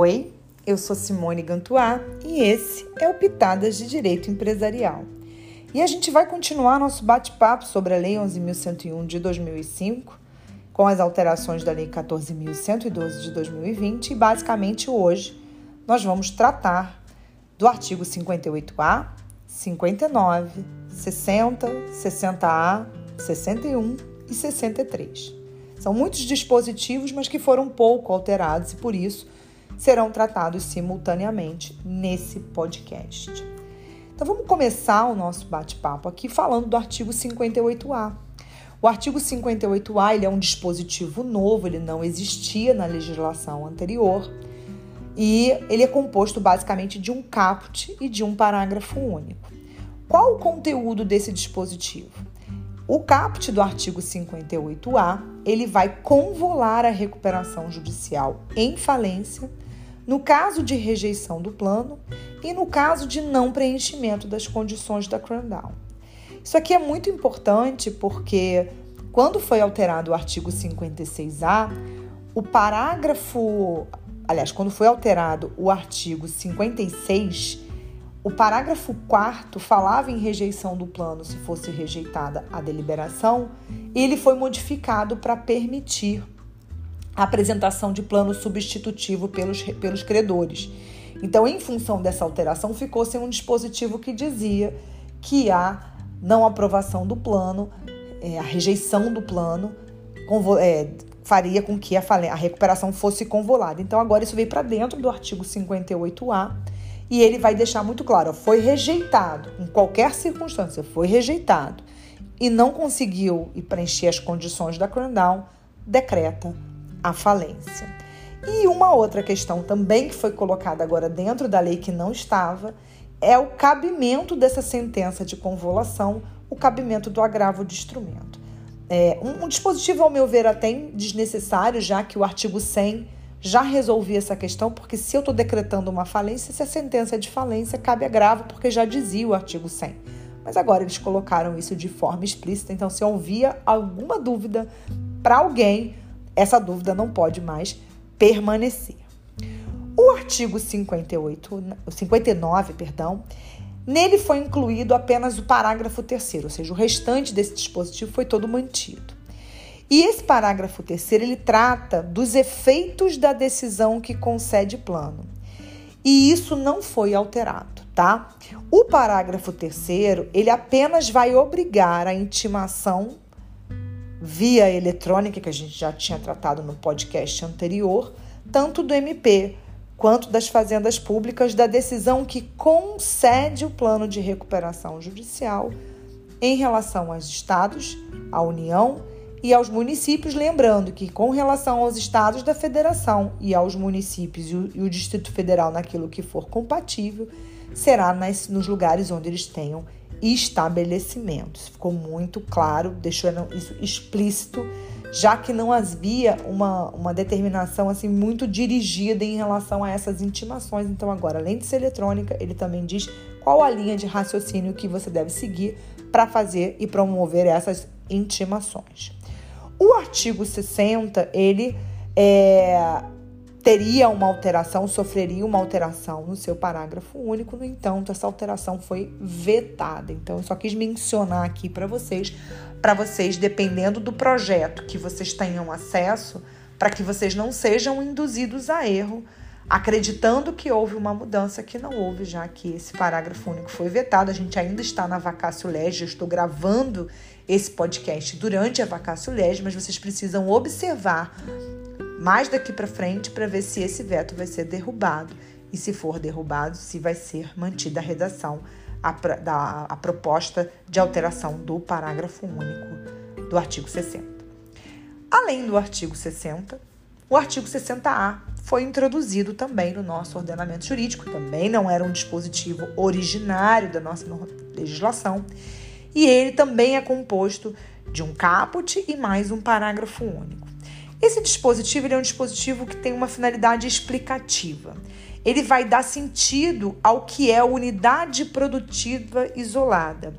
Oi, eu sou Simone Gantuá e esse é o Pitadas de Direito Empresarial. E a gente vai continuar nosso bate-papo sobre a Lei 11.101 de 2005, com as alterações da Lei 14.112 de 2020, e basicamente hoje nós vamos tratar do artigo 58A, 59, 60, 60A, 61 e 63. São muitos dispositivos, mas que foram pouco alterados e por isso serão tratados simultaneamente nesse podcast. Então vamos começar o nosso bate-papo aqui falando do artigo 58A. O artigo 58A ele é um dispositivo novo, ele não existia na legislação anterior e ele é composto basicamente de um caput e de um parágrafo único. Qual o conteúdo desse dispositivo? O caput do artigo 58A, ele vai convolar a recuperação judicial em falência no caso de rejeição do plano e no caso de não preenchimento das condições da crandown. Isso aqui é muito importante porque quando foi alterado o artigo 56A, o parágrafo, aliás, quando foi alterado o artigo 56, o parágrafo 4 falava em rejeição do plano se fosse rejeitada a deliberação, e ele foi modificado para permitir a apresentação de plano substitutivo pelos, pelos credores. Então, em função dessa alteração, ficou sem um dispositivo que dizia que a não aprovação do plano, é, a rejeição do plano, é, faria com que a, a recuperação fosse convolada. Então, agora isso veio para dentro do artigo 58A e ele vai deixar muito claro: foi rejeitado, em qualquer circunstância, foi rejeitado e não conseguiu preencher as condições da crandown, decreta a falência. E uma outra questão também que foi colocada agora dentro da lei que não estava é o cabimento dessa sentença de convolução, o cabimento do agravo de instrumento. É, um, um, dispositivo, ao meu ver, até desnecessário, já que o artigo 100 já resolvia essa questão, porque se eu estou decretando uma falência, se a sentença é de falência, cabe agravo, porque já dizia o artigo 100. Mas agora eles colocaram isso de forma explícita, então se havia alguma dúvida para alguém, essa dúvida não pode mais permanecer. O artigo 58, 59, perdão, nele foi incluído apenas o parágrafo terceiro, ou seja, o restante desse dispositivo foi todo mantido. E esse parágrafo terceiro ele trata dos efeitos da decisão que concede plano. E isso não foi alterado, tá? O parágrafo terceiro ele apenas vai obrigar a intimação via eletrônica, que a gente já tinha tratado no podcast anterior, tanto do MP quanto das fazendas públicas, da decisão que concede o plano de recuperação judicial em relação aos estados, à União e aos municípios, lembrando que, com relação aos estados da federação e aos municípios e o, Distrito Federal, naquilo que for compatível, será nas, nos lugares onde eles tenham estabelecimentos. Ficou muito claro, deixou isso explícito, já que não havia uma, uma determinação assim muito dirigida em relação a essas intimações. Então, agora, além de ser eletrônica, ele também diz qual a linha de raciocínio que você deve seguir para fazer e promover essas intimações. O artigo 60, ele é, teria uma alteração, sofreria uma alteração no seu parágrafo único, no entanto, essa alteração foi vetada. Então, eu só quis mencionar aqui para vocês, para vocês, dependendo do projeto que vocês tenham acesso, para que vocês não sejam induzidos a erro, acreditando que houve uma mudança que não houve, já que esse parágrafo único foi vetado. A gente ainda está na vacácio legis, eu estou gravando esse podcast durante a vacácio legis, mas vocês precisam observar mais daqui para frente para ver se esse veto vai ser derrubado e, se for derrubado, se vai ser mantida a redação, a, da, a proposta de alteração do parágrafo único do artigo 60. Além do artigo 60, o artigo 60A foi introduzido também no nosso ordenamento jurídico, também não era um dispositivo originário da nossa legislação, e ele também é composto de um caput e mais um parágrafo único. Esse dispositivo é um dispositivo que tem uma finalidade explicativa. Ele vai dar sentido ao que é unidade produtiva isolada.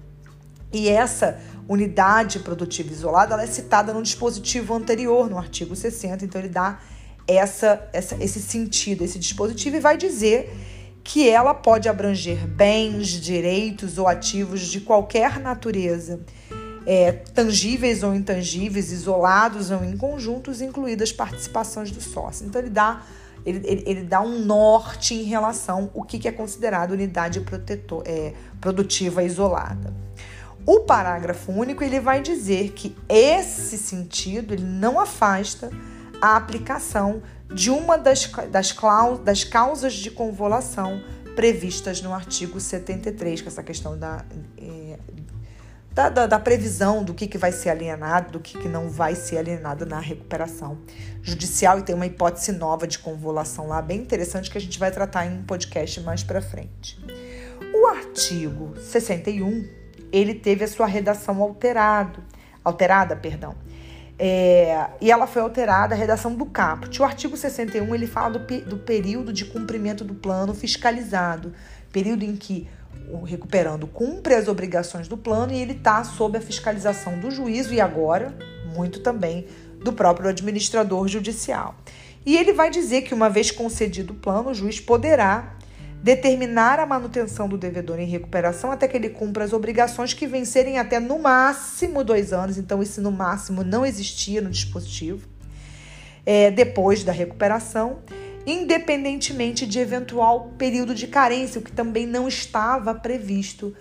E essa unidade produtiva isolada ela é citada no dispositivo anterior, no artigo 60, então ele dá essa, essa, esse sentido, esse dispositivo, e vai dizer que ela pode abranger bens, direitos ou ativos de qualquer natureza, é, tangíveis ou intangíveis, isolados ou em conjuntos, incluídas participações do sócio. Então, ele dá, ele, ele, ele dá um norte em relação ao que, que é considerado unidade protetor, é, produtiva isolada. O parágrafo único ele vai dizer que esse sentido ele não afasta a aplicação de uma das, das, das causas de convolução previstas no artigo 73, que é essa questão da, é, da, da, da, previsão do que, que vai ser alienado, do que, que não vai ser alienado na recuperação judicial. E tem uma hipótese nova de convolução lá, bem interessante, que a gente vai tratar em um podcast mais para frente. O artigo 61, ele teve a sua redação alterado, alterada, perdão. É, e ela foi alterada a redação do caput. O artigo 61 ele fala do, do período de cumprimento do plano fiscalizado, período em que o recuperando cumpre as obrigações do plano e ele está sob a fiscalização do juízo e agora, muito também, do próprio administrador judicial. E ele vai dizer que, uma vez concedido o plano, o juiz poderá determinar a manutenção do devedor em recuperação até que ele cumpra as obrigações que vencerem até no máximo dois anos. Então, esse no máximo não existia no dispositivo. É, depois da recuperação, independentemente de eventual período de carência, o que também não estava previsto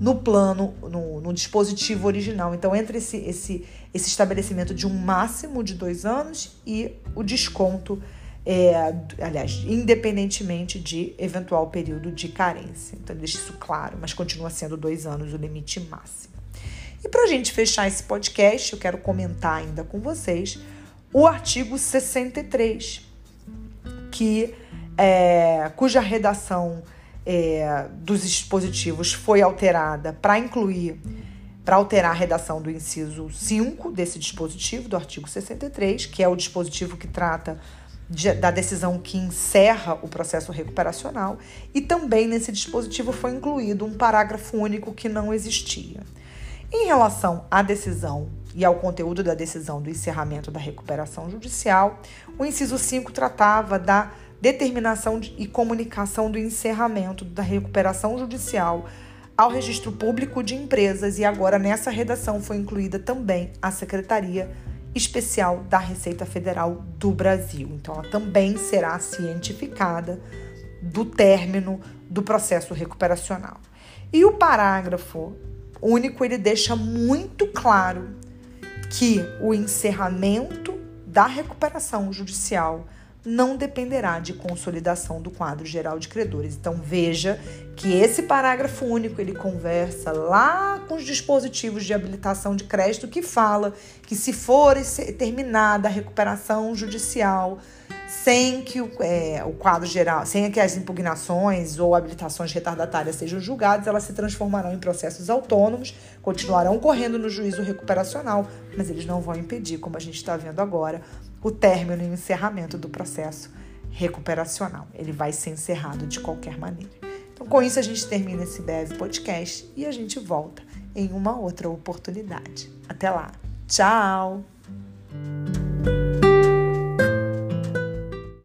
no plano, no, no dispositivo original. Então, entre esse, esse, esse estabelecimento de um máximo de dois anos e o desconto é, aliás, independentemente de eventual período de carência. Então, deixa isso claro, mas continua sendo dois anos o limite máximo. E para a gente fechar esse podcast, eu quero comentar ainda com vocês o artigo 63, que, é, cuja redação é, dos dispositivos foi alterada para incluir, para alterar a redação do inciso 5 desse dispositivo, do artigo 63, que é o dispositivo que trata de, da decisão que encerra o processo recuperacional, e também nesse dispositivo foi incluído um parágrafo único que não existia. Em relação à decisão e ao conteúdo da decisão do encerramento da recuperação judicial, o inciso 5 tratava da determinação de, e comunicação do encerramento da recuperação judicial ao registro público de empresas e agora nessa redação foi incluída também a Secretaria especial da Receita Federal do Brasil. Então, ela também será cientificada do término do processo recuperacional. E o parágrafo único ele deixa muito claro que o encerramento da recuperação judicial não dependerá de consolidação do quadro geral de credores. Então veja que esse parágrafo único ele conversa lá com os dispositivos de habilitação de crédito que fala que se for terminada a recuperação judicial sem que o, é, o quadro geral, sem que as impugnações ou habilitações retardatárias sejam julgadas, elas se transformarão em processos autônomos, continuarão correndo no juízo recuperacional, mas eles não vão impedir, como a gente está vendo agora, o término e o encerramento do processo recuperacional. Ele vai ser encerrado de qualquer maneira. Então, com isso, a gente termina esse breve podcast e a gente volta em uma outra oportunidade. Até lá. Tchau!